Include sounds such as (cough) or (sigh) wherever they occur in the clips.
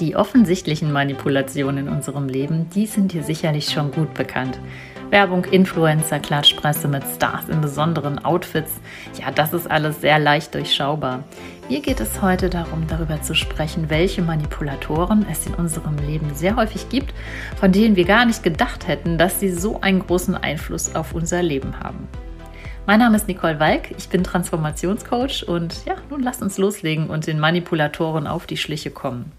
Die offensichtlichen Manipulationen in unserem Leben, die sind dir sicherlich schon gut bekannt. Werbung, Influencer, Klatschpresse mit Stars in besonderen Outfits. Ja, das ist alles sehr leicht durchschaubar. Mir geht es heute darum, darüber zu sprechen, welche Manipulatoren es in unserem Leben sehr häufig gibt, von denen wir gar nicht gedacht hätten, dass sie so einen großen Einfluss auf unser Leben haben. Mein Name ist Nicole Walk, ich bin Transformationscoach und ja, nun lasst uns loslegen und den Manipulatoren auf die Schliche kommen.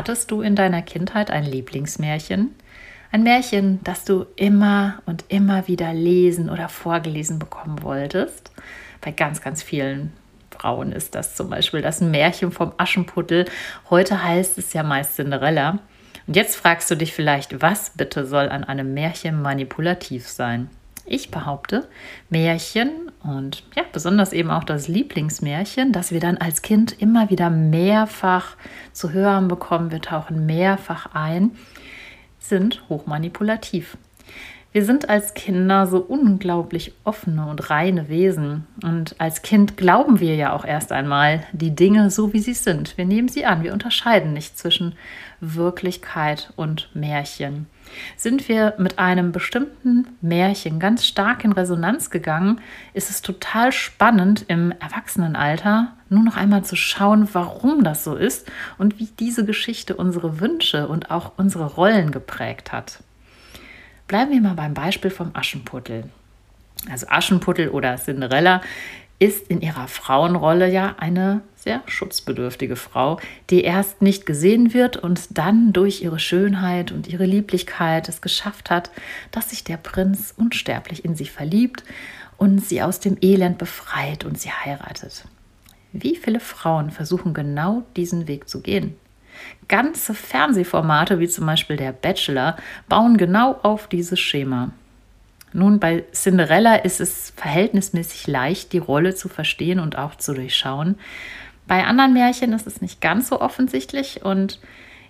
Hattest du in deiner Kindheit ein Lieblingsmärchen? Ein Märchen, das du immer und immer wieder lesen oder vorgelesen bekommen wolltest. Bei ganz, ganz vielen Frauen ist das zum Beispiel das Märchen vom Aschenputtel. Heute heißt es ja meist Cinderella. Und jetzt fragst du dich vielleicht, was bitte soll an einem Märchen manipulativ sein? Ich behaupte, Märchen und ja, besonders eben auch das Lieblingsmärchen, das wir dann als Kind immer wieder mehrfach zu hören bekommen, wir tauchen mehrfach ein, sind hochmanipulativ. Wir sind als Kinder so unglaublich offene und reine Wesen. Und als Kind glauben wir ja auch erst einmal die Dinge so, wie sie sind. Wir nehmen sie an. Wir unterscheiden nicht zwischen Wirklichkeit und Märchen. Sind wir mit einem bestimmten Märchen ganz stark in Resonanz gegangen, ist es total spannend im Erwachsenenalter nur noch einmal zu schauen, warum das so ist und wie diese Geschichte unsere Wünsche und auch unsere Rollen geprägt hat. Bleiben wir mal beim Beispiel vom Aschenputtel. Also Aschenputtel oder Cinderella ist in ihrer Frauenrolle ja eine sehr schutzbedürftige Frau, die erst nicht gesehen wird und dann durch ihre Schönheit und ihre Lieblichkeit es geschafft hat, dass sich der Prinz unsterblich in sie verliebt und sie aus dem Elend befreit und sie heiratet. Wie viele Frauen versuchen genau diesen Weg zu gehen? Ganze Fernsehformate, wie zum Beispiel der Bachelor, bauen genau auf dieses Schema. Nun, bei Cinderella ist es verhältnismäßig leicht, die Rolle zu verstehen und auch zu durchschauen. Bei anderen Märchen ist es nicht ganz so offensichtlich und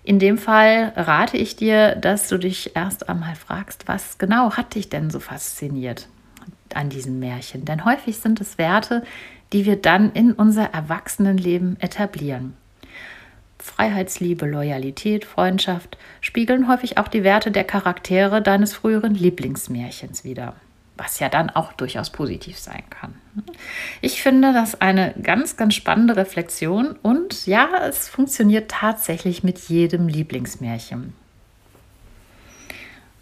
in dem Fall rate ich dir, dass du dich erst einmal fragst, was genau hat dich denn so fasziniert an diesem Märchen? Denn häufig sind es Werte, die wir dann in unser Erwachsenenleben etablieren. Freiheitsliebe, Loyalität, Freundschaft spiegeln häufig auch die Werte der Charaktere deines früheren Lieblingsmärchens wider, was ja dann auch durchaus positiv sein kann. Ich finde das eine ganz, ganz spannende Reflexion und ja, es funktioniert tatsächlich mit jedem Lieblingsmärchen.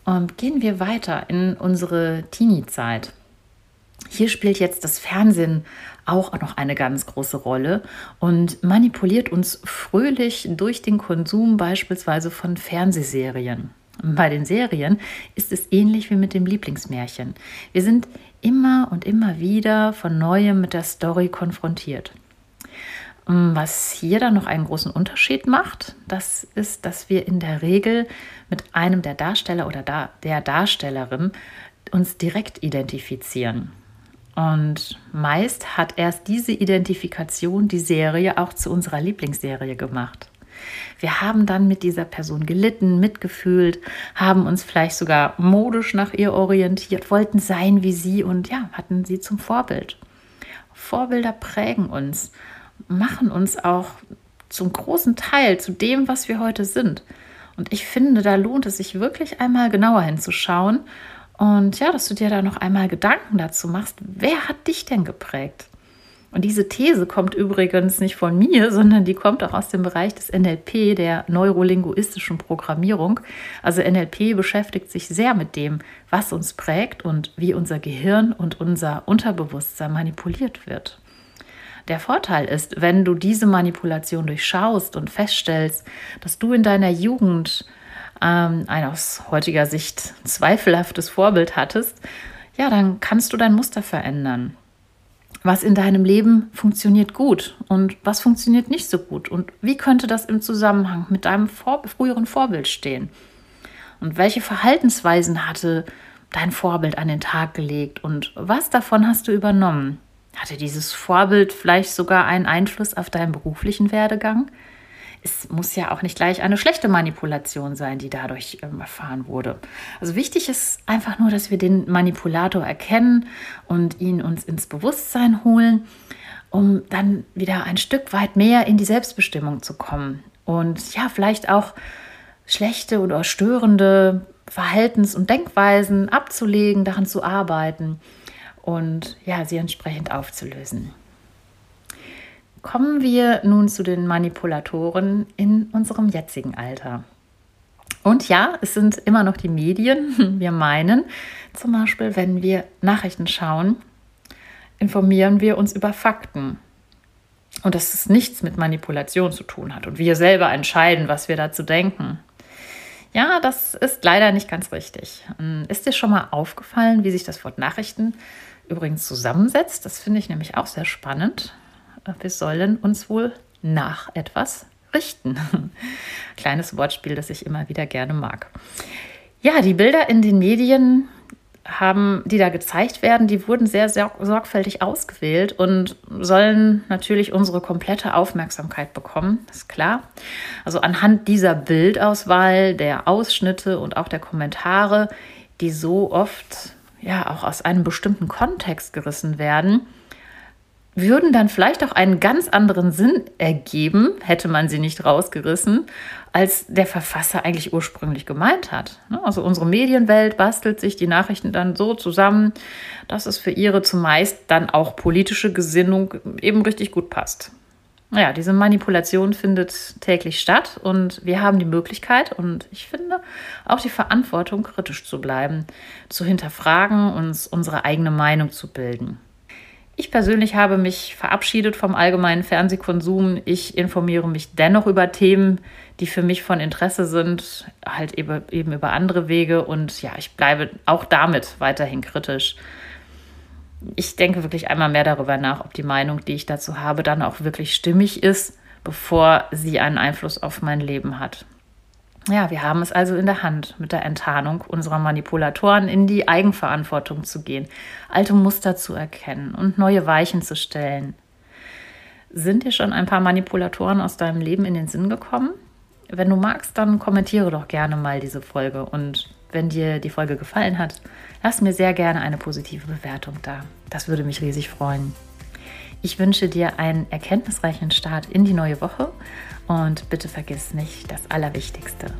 Und gehen wir weiter in unsere Teenie-Zeit. Hier spielt jetzt das Fernsehen auch noch eine ganz große Rolle und manipuliert uns fröhlich durch den Konsum beispielsweise von Fernsehserien. Bei den Serien ist es ähnlich wie mit dem Lieblingsmärchen. Wir sind immer und immer wieder von neuem mit der Story konfrontiert. Was hier dann noch einen großen Unterschied macht, das ist, dass wir in der Regel mit einem der Darsteller oder der Darstellerin uns direkt identifizieren. Und meist hat erst diese Identifikation die Serie auch zu unserer Lieblingsserie gemacht. Wir haben dann mit dieser Person gelitten, mitgefühlt, haben uns vielleicht sogar modisch nach ihr orientiert, wollten sein wie sie und ja, hatten sie zum Vorbild. Vorbilder prägen uns, machen uns auch zum großen Teil zu dem, was wir heute sind. Und ich finde, da lohnt es sich wirklich einmal genauer hinzuschauen und ja, dass du dir da noch einmal Gedanken dazu machst, wer hat dich denn geprägt? Und diese These kommt übrigens nicht von mir, (laughs) sondern die kommt auch aus dem Bereich des NLP, der neurolinguistischen Programmierung. Also NLP beschäftigt sich sehr mit dem, was uns prägt und wie unser Gehirn und unser Unterbewusstsein manipuliert wird. Der Vorteil ist, wenn du diese Manipulation durchschaust und feststellst, dass du in deiner Jugend ähm, ein aus heutiger Sicht zweifelhaftes Vorbild hattest, ja, dann kannst du dein Muster verändern. Was in deinem Leben funktioniert gut und was funktioniert nicht so gut und wie könnte das im Zusammenhang mit deinem vor früheren Vorbild stehen? Und welche Verhaltensweisen hatte dein Vorbild an den Tag gelegt und was davon hast du übernommen? Hatte dieses Vorbild vielleicht sogar einen Einfluss auf deinen beruflichen Werdegang? Es muss ja auch nicht gleich eine schlechte Manipulation sein, die dadurch ähm, erfahren wurde. Also wichtig ist einfach nur, dass wir den Manipulator erkennen und ihn uns ins Bewusstsein holen um dann wieder ein Stück weit mehr in die Selbstbestimmung zu kommen und ja, vielleicht auch schlechte oder störende Verhaltens- und Denkweisen abzulegen, daran zu arbeiten und ja, sie entsprechend aufzulösen. Kommen wir nun zu den Manipulatoren in unserem jetzigen Alter. Und ja, es sind immer noch die Medien. (laughs) Wir meinen, zum Beispiel, wenn wir Nachrichten schauen, informieren wir uns über Fakten. Und dass es nichts mit Manipulation zu tun hat. Und wir selber entscheiden, was wir dazu denken. Ja, das ist leider nicht ganz richtig. Ähm, ist dir schon mal aufgefallen, wie sich das Wort Nachrichten übrigens zusammensetzt? Das finde ich nämlich auch sehr spannend. Wir sollen uns wohl nach etwas richten. (laughs) Kleines Wortspiel, das ich immer wieder gerne mag. Ja, die Bilder in den Medien haben, die da gezeigt werden, die wurden sehr, sehr sorgfältig ausgewählt und sollen natürlich unsere komplette Aufmerksamkeit bekommen, ist klar. Also anhand dieser Bildauswahl, der Ausschnitte und auch der Kommentare, die so oft ja auch aus einem bestimmten Kontext gerissen werden, würden dann vielleicht auch einen ganz anderen Sinn ergeben, hätte man sie nicht rausgerissen, als der Verfasser eigentlich ursprünglich gemeint hat. Ne? Also unsere Medienwelt bastelt sich die Nachrichten dann so zusammen, dass es für ihre zumeist dann auch politische Gesinnung eben richtig gut passt. Naja, diese Manipulation findet täglich statt und wir haben die Möglichkeit und ich finde auch die Verantwortung, kritisch zu bleiben, zu hinterfragen, uns unsere eigene Meinung zu bilden. Ich persönlich habe mich verabschiedet vom allgemeinen Fernsehkonsum. Ich informiere mich dennoch über Themen, die für mich von Interesse sind, halt eben, eben über andere Wege. Und ja, ich bleibe auch damit weiterhin kritisch. Ich denke wirklich einmal mehr darüber nach, ob die Meinung, die ich dazu habe, dann auch wirklich stimmig ist, bevor sie einen Einfluss auf mein Leben hat. Ja, wir haben es also in der Hand, mit der Enttarnung unserer Manipulatoren in die Eigenverantwortung zu gehen, alte Muster zu erkennen und neue Weichen zu stellen. Sind dir schon ein paar Manipulatoren aus deinem Leben in den Sinn gekommen? Wenn du magst, dann kommentiere doch gerne mal diese Folge und wenn dir die Folge gefallen hat, lass mir sehr gerne eine positive Bewertung da. Das würde mich riesig freuen. Ich wünsche dir einen erkenntnisreichen Start in die neue Woche und bitte vergiss nicht das Allerwichtigste.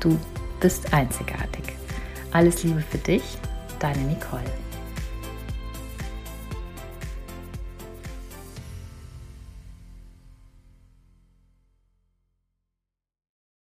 Du bist einzigartig. Alles Liebe für dich, deine Nicole.